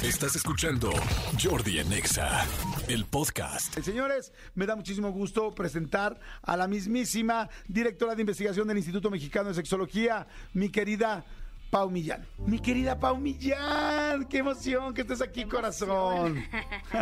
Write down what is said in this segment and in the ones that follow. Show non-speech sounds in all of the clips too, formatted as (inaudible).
Estás escuchando Jordi en Exa, el podcast. Eh, Señores, me da muchísimo gusto presentar a la mismísima directora de investigación del Instituto Mexicano de Sexología, mi querida Pau Millán. Mi querida Pau Millán, qué emoción que estés aquí, corazón.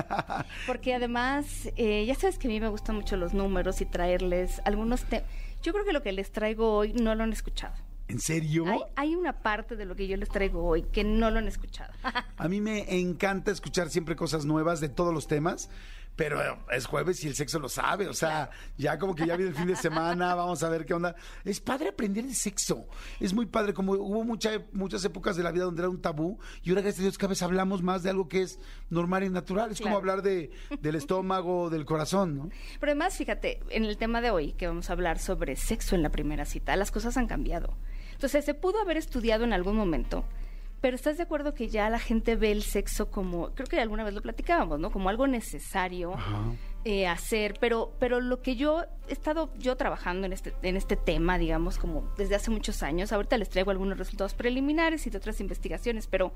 (laughs) Porque además, eh, ya sabes que a mí me gustan mucho los números y traerles algunos temas. Yo creo que lo que les traigo hoy no lo han escuchado. ¿En serio? Hay, hay una parte de lo que yo les traigo hoy que no lo han escuchado. (laughs) A mí me encanta escuchar siempre cosas nuevas de todos los temas, pero es jueves y el sexo lo sabe, o sea, ya como que ya viene el fin de semana, (laughs) vamos a ver qué onda. Es padre aprender el sexo, es muy padre, como hubo mucha, muchas épocas de la vida donde era un tabú y ahora gracias a Dios cada vez hablamos más de algo que es normal y natural, es como hablar de, del (laughs) estómago, del corazón, ¿no? Pero además, fíjate, en el tema de hoy, que vamos a hablar sobre sexo en la primera cita, las cosas han cambiado. Entonces, se pudo haber estudiado en algún momento, pero ¿estás de acuerdo que ya la gente ve el sexo como, creo que alguna vez lo platicábamos, ¿no? Como algo necesario eh, hacer, pero, pero lo que yo he estado yo trabajando en este, en este tema, digamos, como desde hace muchos años, ahorita les traigo algunos resultados preliminares y de otras investigaciones, pero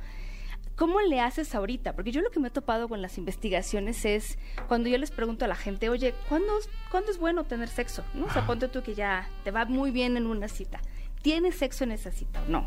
¿Cómo le haces ahorita? Porque yo lo que me he topado con las investigaciones es cuando yo les pregunto a la gente, oye, ¿cuándo, ¿cuándo es bueno tener sexo? ¿No? O sea, ponte tú que ya te va muy bien en una cita. ¿Tienes sexo en no?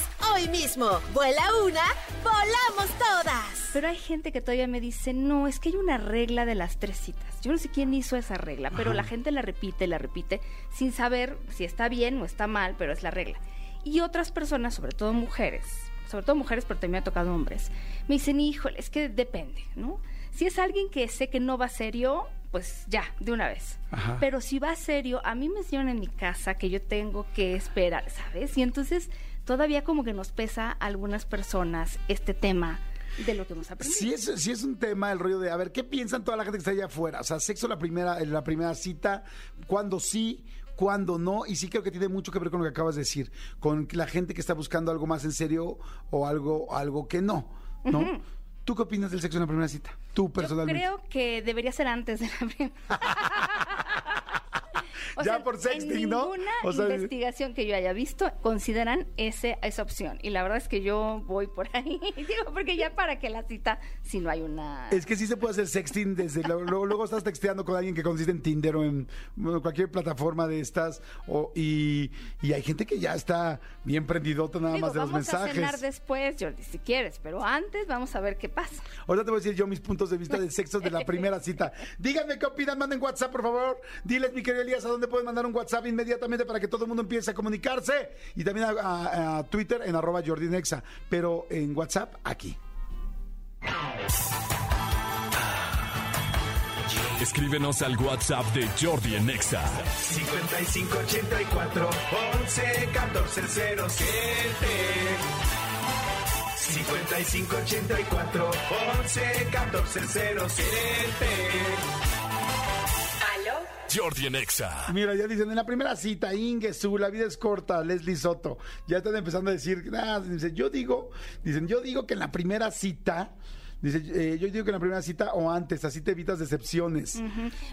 hoy mismo. Vuela una, volamos todas. Pero hay gente que todavía me dice, no, es que hay una regla de las tres citas. Yo no sé quién hizo esa regla, pero la gente la repite, la repite, sin saber si está bien o está mal, pero es la regla. Y otras personas, sobre todo mujeres, sobre todo mujeres, pero también me ha tocado hombres, me dicen, híjole, es que depende, ¿no? Si es alguien que sé que no va serio, pues ya, de una vez. Ajá. Pero si va serio, a mí me enseñaron en mi casa que yo tengo que esperar, ¿sabes? Y entonces todavía como que nos pesa a algunas personas este tema de lo que hemos aprendido. Sí es, sí es un tema el rollo de, a ver, ¿qué piensan toda la gente que está allá afuera? O sea, sexo la primera, en la primera cita, cuándo sí, cuándo no, y sí creo que tiene mucho que ver con lo que acabas de decir, con la gente que está buscando algo más en serio o algo, algo que no, ¿no? ¿Tú qué opinas del sexo en la primera cita? Tú Yo personalmente. creo que debería ser antes de la primera. (laughs) (laughs) O Ya sea, por sexting, en ¿no? ninguna O sea, investigación que yo haya visto consideran ese, esa opción. Y la verdad es que yo voy por ahí. (laughs) Digo, porque ya para que la cita, si no hay una... Es que sí se puede hacer sexting desde luego, luego, estás texteando con alguien que consiste en Tinder o en bueno, cualquier plataforma de estas o, y, y hay gente que ya está bien prendidota nada Digo, más de los vamos a mensajes. cenar después, Jordi, si quieres, pero antes vamos a ver qué pasa. Ahorita te voy a decir yo mis puntos de vista del sexo de la primera cita. (laughs) Díganme qué opinan, manden WhatsApp, por favor. Diles, mi querido Elías, a dónde pueden mandar un WhatsApp inmediatamente para que todo el mundo empiece a comunicarse. Y también a, a- a Twitter en arroba Jordi Nexa. Pero en WhatsApp, aquí. Escríbenos al WhatsApp de Jordi en Exa. 5584 11 14 07 5584 11 14 07 Jordi en Exa. Mira, ya dicen, en la primera cita, Ingesu, la vida es corta, Leslie Soto. Ya están empezando a decir, ah, dice, yo digo, dicen, yo digo que en la primera cita, dice, eh, yo digo que en la primera cita o antes, así te evitas decepciones.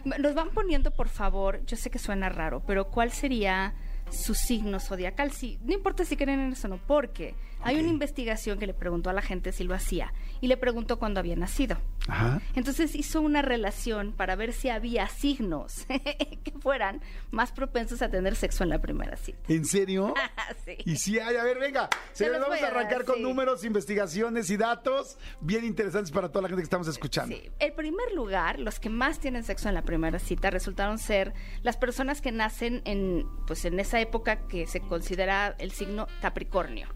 Nos van poniendo, por favor, yo sé que suena raro, pero ¿cuál sería su signo zodiacal? Sí, no importa si creen en eso o no, porque Hay una investigación que le preguntó a la gente si lo hacía y le preguntó cuándo había nacido. Ajá. Entonces hizo una relación para ver si había signos (laughs) que fueran más propensos a tener sexo en la primera cita. ¿En serio? (laughs) Sí. Y sí hay, a ver, venga, señores, vamos a dar, arrancar con sí. números, investigaciones y datos bien interesantes para toda la gente que estamos escuchando. Sí. El primer lugar, los que más tienen sexo en la primera cita resultaron ser las personas que nacen en, pues, en esa época que se considera el signo Capricornio.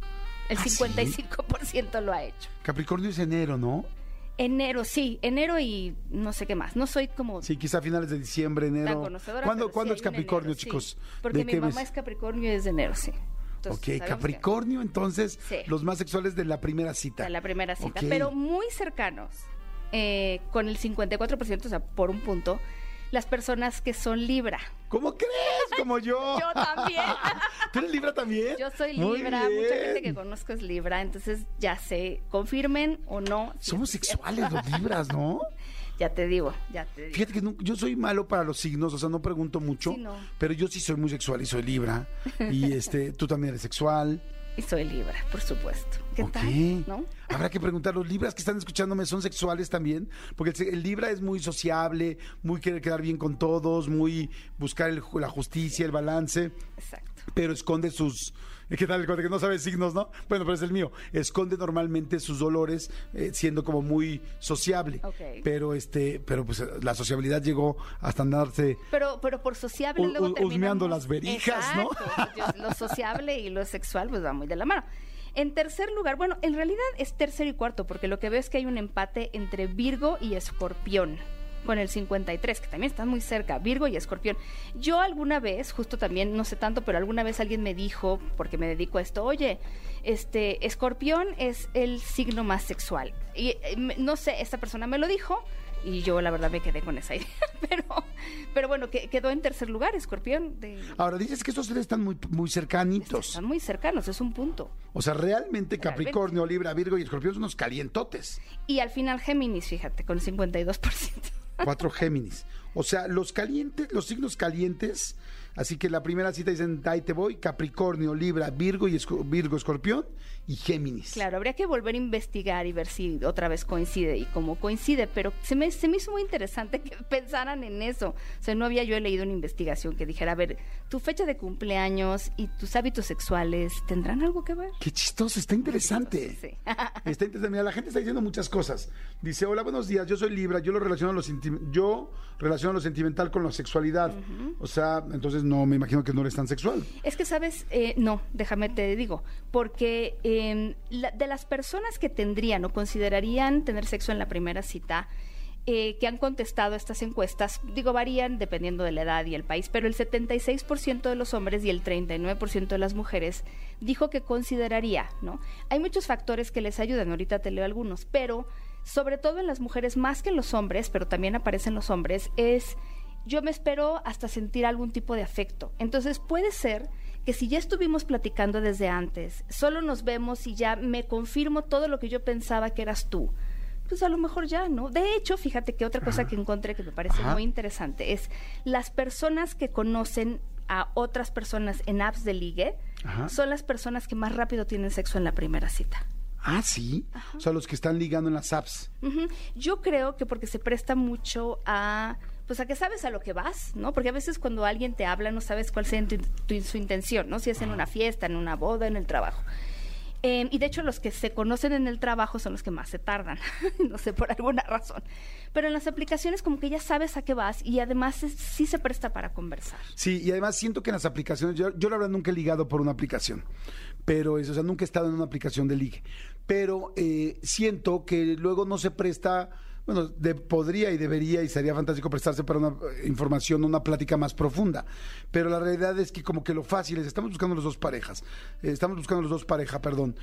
El ¿Ah, sí? 55% lo ha hecho. Capricornio es enero, ¿no? Enero, sí, enero y no sé qué más. No soy como Sí, quizá finales de diciembre, enero. ¿Cuándo, sí ¿cuándo es Capricornio, enero, sí. chicos? Porque ¿De mi qué mamá mes? es Capricornio y es de enero, sí. Entonces, Ok, que- Capricornio, entonces, Sí. los más sexuales de la primera cita. de la primera cita, pero muy cercanos, eh, con el 54%, o sea, por un punto, las personas que son Libra. ¿Cómo crees? Como yo. (laughs) Yo también. (laughs) ¿Tú eres Libra también? Yo soy Libra, mucha gente que conozco es Libra, entonces ya sé, confirmen o no. si Somos sexuales los Libras, ¿no? (laughs) Ya te digo, ya te digo. Fíjate que no- yo soy malo para los signos, o sea, no pregunto mucho, Sí, no. pero yo sí soy muy sexual y soy Libra. Y este, tú también eres sexual. Y soy Libra, por supuesto. ¿Qué tal? ¿No? Habrá que preguntar, ¿los libras que están escuchándome son sexuales también? Porque el, libra es muy sociable, muy querer quedar bien con todos, muy buscar el la justicia, el balance, Exacto. pero esconde sus... (laughs) ¿Qué tal? Que no sabe signos, ¿no? Bueno, pero es el mío. Esconde normalmente sus dolores eh, siendo como muy sociable. Pero este, pero pues la sociabilidad llegó hasta andarse Pero, pero por sociable luego terminamos... husmeando las verijas, ¿no? Exacto. Yo- lo sociable y lo sexual pues va muy de la mano. En tercer lugar, bueno, en realidad es tercero y cuarto, porque lo que veo es que hay un empate entre Virgo y Escorpión, con el 53, que también están muy cerca, Virgo y Escorpión. Yo alguna vez, justo también, no sé tanto, pero alguna vez alguien me dijo, porque me dedico a esto, oye, este, Escorpión es el signo más sexual. Y eh, no sé, esta persona me lo dijo, y yo la verdad me quedé con esa (laughs) idea, pero, pero bueno, que, quedó en tercer lugar, Escorpión. De, Ahora dices que estos tres están muy, muy cercanitos. están muy cercanos, es un punto. O sea, realmente Realmente. Capricornio, Libra, Virgo y Escorpión son unos calientotes. Y al final Géminis, fíjate, con el 52%. Cuatro Géminis. O sea, los calientes, los signos calientes. Así que la primera cita dicen, ahí te voy, Capricornio, Libra, Virgo y Esco- Virgo, Escorpión y Géminis. Claro, habría que volver a investigar y ver si otra vez coincide y cómo coincide, pero se me, se me hizo muy interesante que (laughs) pensaran en eso. O sea, no había yo leído una investigación que dijera, a ver, tu fecha de cumpleaños y tus hábitos sexuales tendrán algo que ver. Qué chistoso, está interesante. Sí. (laughs) Está interesante. Mira, la gente está diciendo muchas cosas. Dice, hola, buenos días, yo soy Libra, yo lo relaciono lo, senti- yo relaciono lo sentimental con la sexualidad. O sea, entonces no, me imagino que no eres tan sexual. Es que, ¿sabes? Eh, no, déjame te digo, porque eh, la- de las personas que tendrían o considerarían tener sexo en la primera cita, eh, que han contestado estas encuestas, digo, varían dependiendo de la edad y el país, pero el 76% de los hombres y el 39% de las mujeres dijo que consideraría, ¿no? Hay muchos factores que les ayudan, ahorita te leo algunos, pero sobre todo en las mujeres, más que en los hombres, pero también aparecen los hombres, es yo me espero hasta sentir algún tipo de afecto. Entonces puede ser que si ya estuvimos platicando desde antes, solo nos vemos y ya me confirmo todo lo que yo pensaba que eras tú. Pues a lo mejor ya, ¿no? De hecho, fíjate que otra cosa que encontré que me parece Ajá. muy interesante es las personas que conocen a otras personas en apps de ligue Ajá. son las personas que más rápido tienen sexo en la primera cita. Ah, sí. O sea, los que están ligando en las apps. Yo creo que porque se presta mucho a pues a que sabes a lo que vas, ¿no? Porque a veces cuando alguien te habla no sabes cuál sea su intención, ¿no? Si es en una fiesta, en una boda, en el trabajo. Eh, y de hecho los que se conocen en el trabajo son los que más se tardan, (laughs) no sé, por alguna razón. Pero en las aplicaciones como que ya sabes a qué vas y además sí se presta para conversar. Sí, y además siento que en las aplicaciones, yo, yo la verdad nunca he ligado por una aplicación, pero es, o sea, nunca he estado en una aplicación de ligue, pero eh, siento que luego no se presta, bueno, de- podría y debería y sería fantástico prestarse para una eh, información, una plática más profunda, pero la realidad es que como que lo fácil es, estamos buscando los dos parejas, eh, estamos buscando los dos parejas, perdón,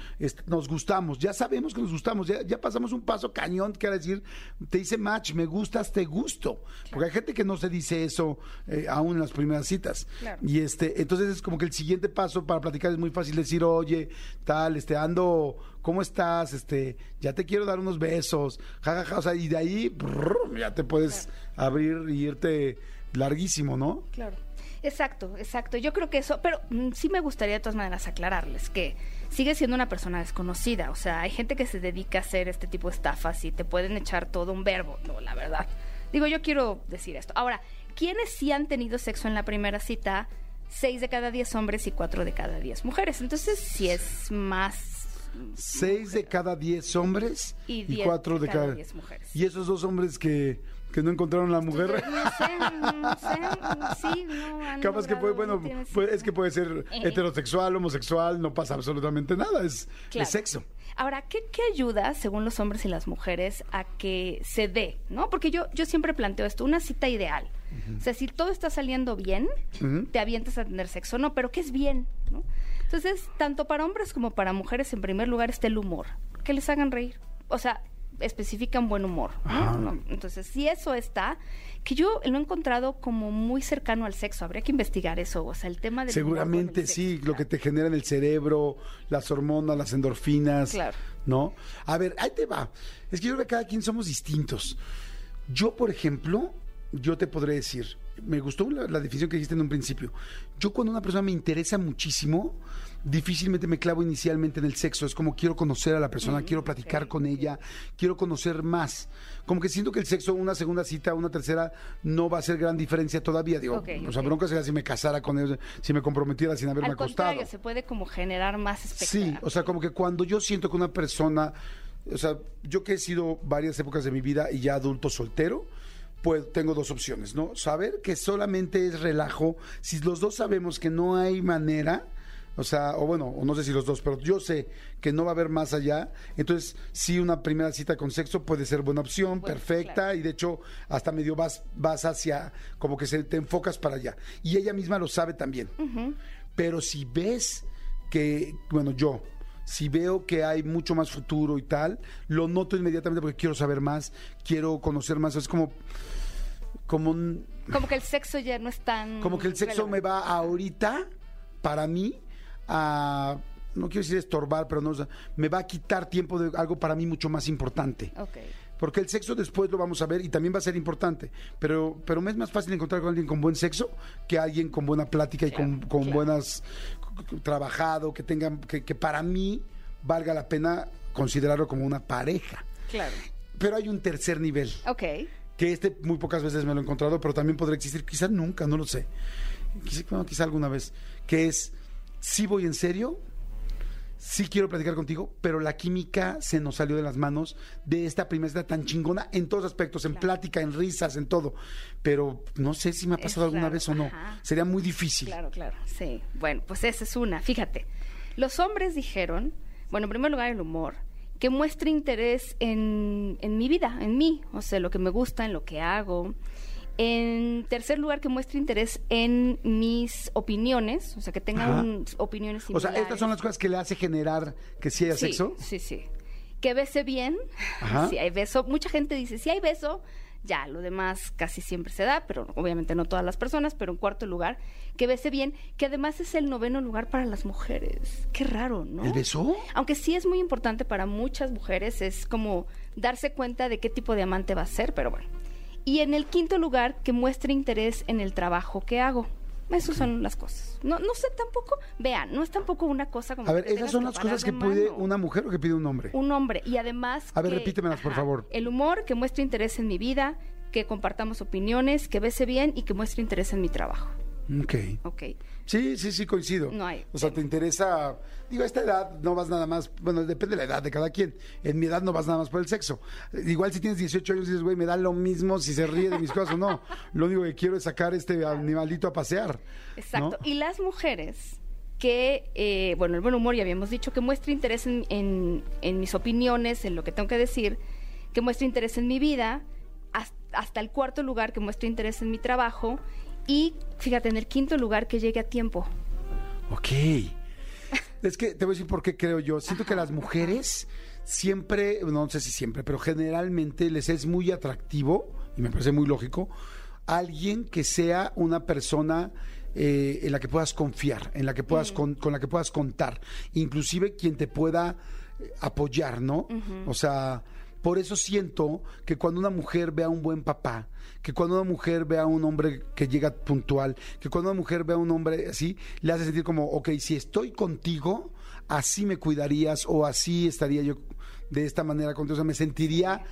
nos gustamos, ya sabemos que nos gustamos, ya, ya pasamos un paso cañón, que era decir, te dice match, me gustas, te gusto, porque hay gente que no se dice eso eh, aún en las primeras citas. Claro. Y este, entonces es como que el siguiente paso para platicar es muy fácil decir, oye, tal, este, ando, ¿cómo estás? Este, ya te quiero dar unos besos, jajaja, o sea, y de ahí brrr, ya te puedes abrir y irte larguísimo, ¿no? Claro. Exacto, exacto. Yo creo que eso, pero mm, sí me gustaría de todas maneras aclararles que sigue siendo una persona desconocida. O sea, hay gente que se dedica a hacer este tipo de estafas y te pueden echar todo un verbo. No, la verdad. Digo, yo quiero decir esto. Ahora, ¿quiénes sí han tenido sexo en la primera cita? Seis de cada diez hombres y cuatro de cada diez mujeres. Entonces, sí es más. Seis de cada diez hombres Y y, diez cuatro de cada cada... diez mujeres. Y esos dos hombres que, que no encontraron la mujer... (laughs) No sé, no sé, sí, no Capaz que puede, bueno, puede- es que puede ser Eh. heterosexual, homosexual, no pasa absolutamente nada, es, Claro. es sexo. Ahora, ¿qué, qué ayuda, según los hombres y las mujeres, a que se dé? ¿No? Porque yo, yo siempre planteo esto, una cita ideal. O sea, si todo está saliendo bien, te avientas a tener sexo. No, pero ¿qué es bien? ¿no? Entonces, tanto para hombres como para mujeres, en primer lugar está el humor. Que les hagan reír. O sea, especifican buen humor. No, Entonces, si eso está, que yo lo he encontrado como muy cercano al sexo. Habría que investigar eso. O sea, el tema del humor el Seguramente sexo, sí, lo claro. que te genera en el cerebro, las hormonas, las endorfinas. Claro. ¿No? A ver, ahí te va. Es que yo creo que cada quien somos distintos. Yo, por ejemplo, yo te podré decir, me gustó la, la definición que dijiste en un principio. Yo cuando una persona me interesa muchísimo, difícilmente me clavo inicialmente en el sexo. Es como quiero conocer a la persona, quiero platicar con ella, quiero conocer más. Como que siento que el sexo, una segunda cita, una tercera, no va a hacer gran diferencia todavía. Digo, Ok, o sea, bronca sería si me casara con él, si me comprometiera sin haberme Al acostado. contrario, se puede como generar más Sí, expectativa. o sea, como que cuando yo siento que una persona, o sea, yo que he sido varias épocas de mi vida y ya adulto soltero, pues tengo dos opciones, ¿no? Saber que solamente es relajo, si los dos sabemos que no hay manera, o sea, o bueno, o no sé si los dos, pero yo sé que no va a haber más allá, entonces sí una primera cita con sexo puede ser buena opción, Bueno, perfecta, claro. y de hecho hasta medio vas, vas hacia, como que se, te enfocas para allá. Y ella misma lo sabe también. Pero si ves que, bueno, yo, si veo que hay mucho más futuro y tal, lo noto inmediatamente porque quiero saber más, quiero conocer más. Es como, como, un- Como que el sexo ya no es tan... como que el sexo me va ahorita, para mí, a, no quiero decir estorbar, pero no, o sea, me va a quitar tiempo de algo para mí mucho más importante. Ok. Porque el sexo después lo vamos a ver y también va a ser importante. Pero, pero me es más fácil encontrar con alguien con buen sexo que alguien con buena plática y con, con claro. buenas trabajado, que tengan, que, que para mí valga la pena considerarlo como una pareja. Claro. Pero hay un tercer nivel, Ok. que este muy pocas veces me lo he encontrado, pero también podría existir, quizás nunca, no lo sé. Quizá, bueno, quizá alguna vez, que es, sí voy en serio, sí quiero platicar contigo, pero la química se nos salió de las manos de esta primera cita tan chingona en todos aspectos, en plática, en risas, en todo. Pero no sé si me ha Es pasado alguna vez o no. ajá. Sería muy difícil. Claro, claro. Sí. Bueno, pues esa es una. Fíjate. Los hombres dijeron, bueno, en primer lugar el humor, que muestre interés en, en mi vida, en mí, o sea, lo que me gusta, en lo que hago. En tercer lugar, que muestre interés en mis opiniones, o sea, que tenga Ajá. un- opiniones O sea, estas son las cosas que le hace generar que sí haya sí, sexo. Sí, sí. Que bese bien. Ajá. Si hay beso. Mucha gente dice, si hay beso, ya, lo demás casi siempre se da, pero obviamente no todas las personas, pero en cuarto lugar, que bese bien, que además es el noveno lugar para las mujeres. Qué raro, ¿no? ¿El beso? Aunque sí es muy importante para muchas mujeres, es como darse cuenta de qué tipo de amante va a ser, pero bueno. Y en el quinto lugar, que muestre interés en el trabajo que hago. Esas son las cosas. No, no sé tampoco, vean, no es tampoco una cosa como... A ver, esas son las cosas que de pide una mujer o que pide un hombre. Un hombre. Y además... A ver, que- repítemelas, por favor. El humor, que muestre interés en mi vida, que compartamos opiniones, que bese bien y que muestre interés en mi trabajo. Ok. Ok. Sí, sí, sí, coincido. No hay O sea, te interesa. Digo, a esta edad no vas nada más. Bueno, depende de la edad de cada quien. En mi edad no vas nada más por el sexo. Igual si tienes 18 años dices, güey, me da lo mismo si se ríe de mis cosas o no. Lo único que quiero es sacar este animalito a pasear. Exacto. ¿no? Y las mujeres que, eh, bueno, el buen humor ya habíamos dicho, que muestre interés en, en- en mis opiniones, en lo que tengo que decir, que muestre interés en mi vida, has- hasta el cuarto lugar, que muestre interés en mi trabajo, y fíjate, en el quinto lugar, que llegue a tiempo. Ok. (laughs) Es que te voy a decir por qué creo yo. Siento que las mujeres siempre, no sé si siempre, pero generalmente les es muy atractivo, y me parece muy lógico, alguien que sea una persona eh, en la que puedas confiar, en la que puedas con, con la que puedas contar, inclusive quien te pueda eh, apoyar, ¿no? O sea, por eso siento que cuando una mujer ve a un buen papá, que cuando una mujer ve a un hombre que llega puntual, que cuando una mujer ve a un hombre así, le hace sentir como, ok, si estoy contigo, así me cuidarías o así estaría yo de esta manera contigo, o sea, me sentiría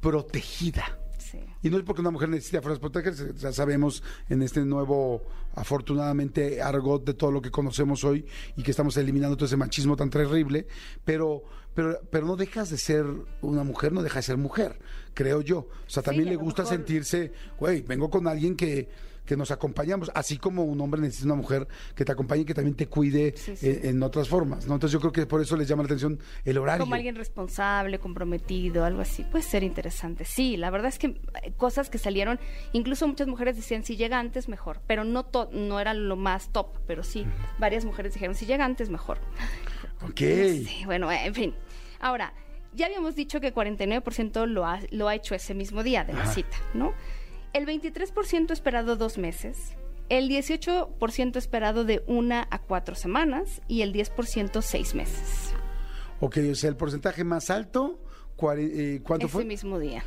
protegida. Sí. Y no es porque una mujer necesite fuerzas protegerse, ya sabemos en este nuevo, afortunadamente, argot de todo lo que conocemos hoy y que estamos eliminando todo ese machismo tan terrible, pero, pero, pero no dejas de ser una mujer, no deja de ser mujer, creo yo. O sea, también le gusta mejor- sentirse, güey, vengo con alguien que, que nos acompañamos, así como un hombre necesita una mujer que te acompañe y que también te cuide Sí, sí. En, en otras formas, ¿no? Entonces yo creo que por eso les llama la atención el horario. Como alguien responsable, comprometido, algo así. Puede ser interesante. Sí, la verdad es que eh, cosas que salieron, incluso muchas mujeres decían si llega antes mejor, pero no to- no era lo más top, pero sí, varias mujeres dijeron si llega antes mejor. Ok. Sí, bueno, en fin. Ahora, ya habíamos dicho que 49% lo ha, lo ha hecho ese mismo día de la Ajá. cita, ¿no? El 23% esperado dos meses, el 18% esperado de una a cuatro semanas y el 10% seis meses. Ok, o sea, el porcentaje más alto, eh, ¿cuánto ese fue? mismo día.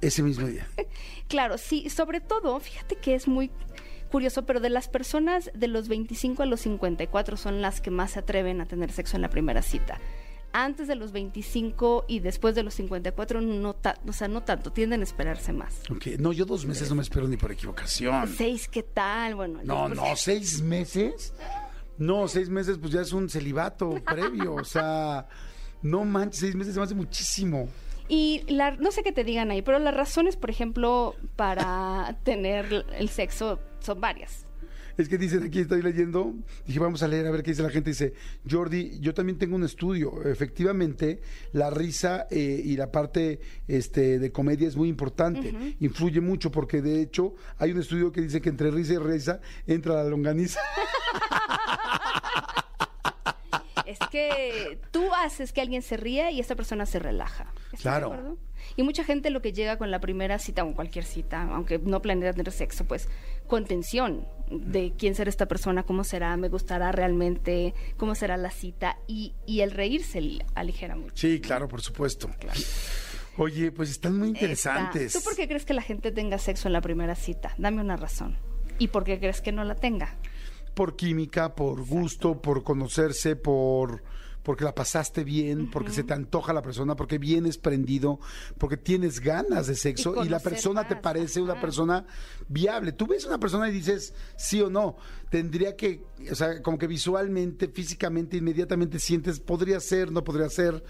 Ese mismo día. (laughs) Claro, sí, sobre todo, fíjate que es muy curioso, pero de las personas de los 25 a los 54 son las que más se atreven a tener sexo en la primera cita. Antes de los 25 y después de los 54 no, ta- o sea, no tanto, tienden a esperarse más. Ok, no, yo dos meses no me espero ni por equivocación. Seis, ¿qué tal? Bueno, No, 10%. no, seis meses. No, seis meses pues ya es un celibato previo, o sea, no manches, seis meses se me hace muchísimo. Y la, no sé qué te digan ahí, pero las razones, por ejemplo, para tener el sexo son varias. Es que dicen aquí, estoy leyendo, dije, vamos a leer a ver qué dice la gente. Dice, Jordi, yo también tengo un estudio. Efectivamente, la risa eh, y la parte este, de comedia es muy importante. Influye mucho porque, de hecho, hay un estudio que dice que entre risa y risa entra la longaniza. (laughs) Es que tú haces que alguien se ría y esta persona se relaja. ¿Estás de Claro. Y mucha gente lo que llega con la primera cita o cualquier cita, aunque no planea tener sexo, pues con tensión de quién será esta persona, cómo será, me gustará realmente, cómo será la cita y, y el reírse li- aligera mucho. Sí, claro, por supuesto. Oye, pues están muy interesantes. ¿Tú por qué crees que la gente tenga sexo en la primera cita? Dame una razón. ¿Y por qué crees que no la tenga? por química, por gusto, por conocerse, por porque la pasaste bien, porque se te antoja la persona, porque vienes prendido, porque tienes ganas de sexo y, la persona te parece una persona viable. Tú ves una persona y dices sí o no. Tendría que, o sea, como que visualmente, físicamente, inmediatamente sientes, podría ser, no podría ser.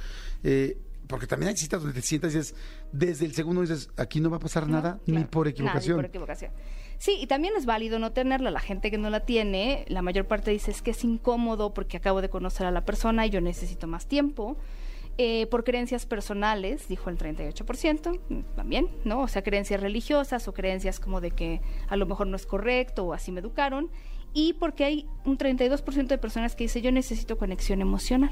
eh, porque también hay citas donde te sientas y dices, desde el segundo dices, aquí no va a pasar nada, ni por equivocación. por equivocación. Sí, y también es válido no tenerla. La gente que no la tiene, la mayor parte dice es que es incómodo porque acabo de conocer a la persona y yo necesito más tiempo. Eh, por creencias personales, dijo el 38%, mm, también, ¿no? O sea, creencias religiosas o creencias como de que a lo mejor no es correcto o así me educaron. Y porque hay un 32% de personas que dice yo necesito conexión emocional.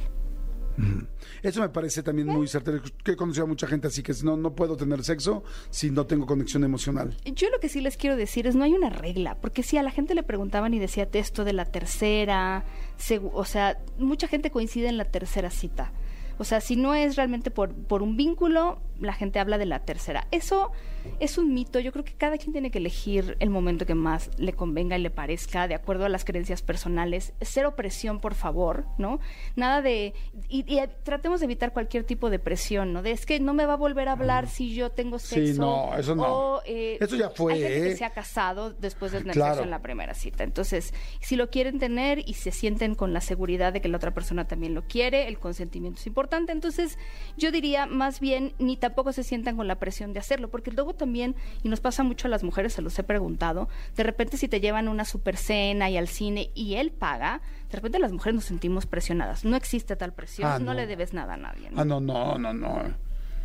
Eso me parece también muy certero, que he conocido a mucha gente así que no, no puedo tener sexo si no tengo conexión emocional. Yo lo que sí les quiero decir es no hay una regla, porque si a la gente le preguntaban y decía esto de la tercera, o sea, mucha gente coincide en la tercera cita. O sea, si no es realmente por, por un vínculo, la gente habla de la tercera. Eso es un mito. Yo creo que cada quien tiene que elegir el momento que más le convenga y le parezca, de acuerdo a las creencias personales. Cero presión, por favor, ¿no? Nada de... Y, y tratemos de evitar cualquier tipo de presión, ¿no? De es que no me va a volver a hablar si yo tengo Sí, sexo. no, eso no. o, eh, Eso ya fue, Hay gente ¿eh? que se ha casado después de tener Claro. sexo en la primera cita. Entonces, si lo quieren tener y se sienten con la seguridad de que la otra persona también lo quiere, el consentimiento es importante. Entonces, yo diría más bien, ni tampoco se sientan con la presión de hacerlo, porque luego también, y nos pasa mucho a las mujeres, se los he preguntado, de repente si te llevan a una super cena y al cine y él paga, de repente las mujeres nos sentimos presionadas. No existe tal presión, Ah, no. no. le debes nada a nadie. ¿no? Ah, no, no, no, no.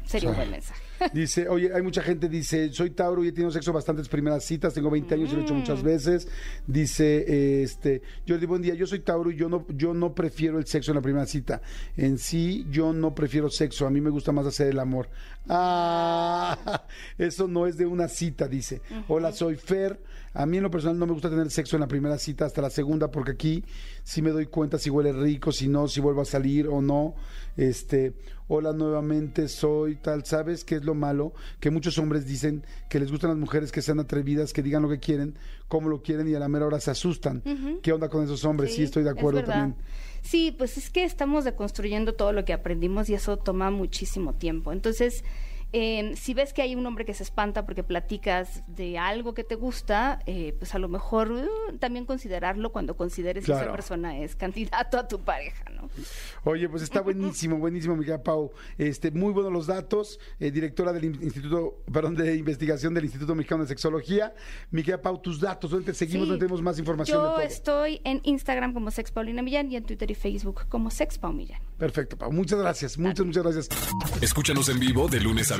Sería un buen mensaje. Dice, oye, hay mucha gente, dice, soy Tauro y he tenido sexo bastantes primeras citas, tengo 20 años y lo he hecho Mm. muchas veces. Dice, este, Jordi, buen día, yo soy Tauro y yo no, yo no prefiero el sexo en la primera cita. En sí, yo no prefiero sexo, a mí me gusta más hacer el amor. Ah, (laughs) eso no es de una cita, dice. Hola, soy Fer. A mí en lo personal no me gusta tener sexo en la primera cita hasta la segunda porque aquí sí me doy cuenta si huele rico, si no, si vuelvo a salir o no. Este, hola nuevamente, soy tal. ¿Sabes qué es lo malo? Que muchos hombres dicen que les gustan las mujeres que sean atrevidas, que digan lo que quieren, cómo lo quieren y a la mera hora se asustan. ¿Qué onda con esos hombres? Sí, estoy de acuerdo también. Sí, pues es que estamos deconstruyendo todo lo que aprendimos y eso toma muchísimo tiempo. Entonces, eh, si ves que hay un hombre que se espanta porque platicas de algo que te gusta, eh, pues a lo mejor uh, también considerarlo cuando consideres que Claro. esa persona es candidato a tu pareja, ¿no? Oye, pues está buenísimo, buenísimo, mi querida Pau. Este, muy buenos los datos. eh, directora del in- Instituto, perdón, de investigación del Instituto Mexicano de Sexología. Mi querida Pau, tus datos, ¿dónde te seguimos? Sí. ¿Dónde tenemos más información de Yo todo? estoy en Instagram como Sex Paulina Millán y en Twitter y Facebook como Sex Pau Millán. Perfecto, Pau. Muchas gracias, muchas, muchas gracias. Escúchanos en vivo de lunes a